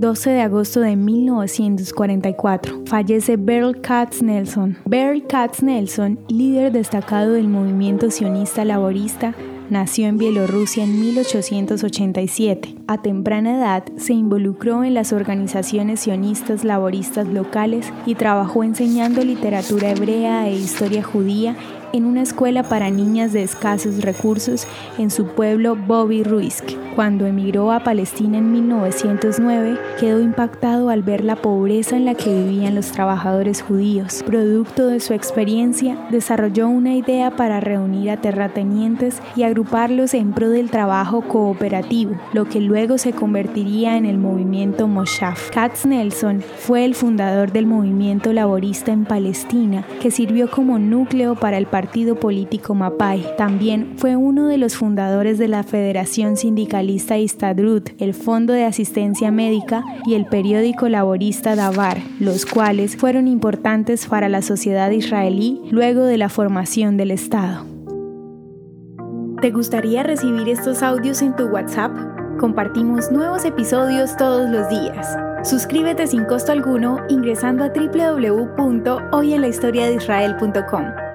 12 de agosto de 1944, fallece Beryl Katz Nelson. Beryl Katz Nelson, líder destacado del movimiento sionista laborista, nació en Bielorrusia en 1887. A temprana edad se involucró en las organizaciones sionistas laboristas locales y trabajó enseñando literatura hebrea e historia judía en una escuela para niñas de escasos recursos en su pueblo Bobby Ruisk. Cuando emigró a Palestina en 1909, quedó impactado al ver la pobreza en la que vivían los trabajadores judíos. Producto de su experiencia, desarrolló una idea para reunir a terratenientes y agruparlos en pro del trabajo cooperativo, lo que luego se convertiría en el movimiento Moshaf. Katz Nelson fue el fundador del movimiento laborista en Palestina, que sirvió como núcleo para el partido político Mapai. También fue uno de los fundadores de la Federación Sindicalista Istadrut, el Fondo de Asistencia Médica y el periódico laborista Davar, los cuales fueron importantes para la sociedad israelí luego de la formación del Estado. ¿Te gustaría recibir estos audios en tu WhatsApp? Compartimos nuevos episodios todos los días. Suscríbete sin costo alguno ingresando a www.hoyenlahistoriadeisrael.com.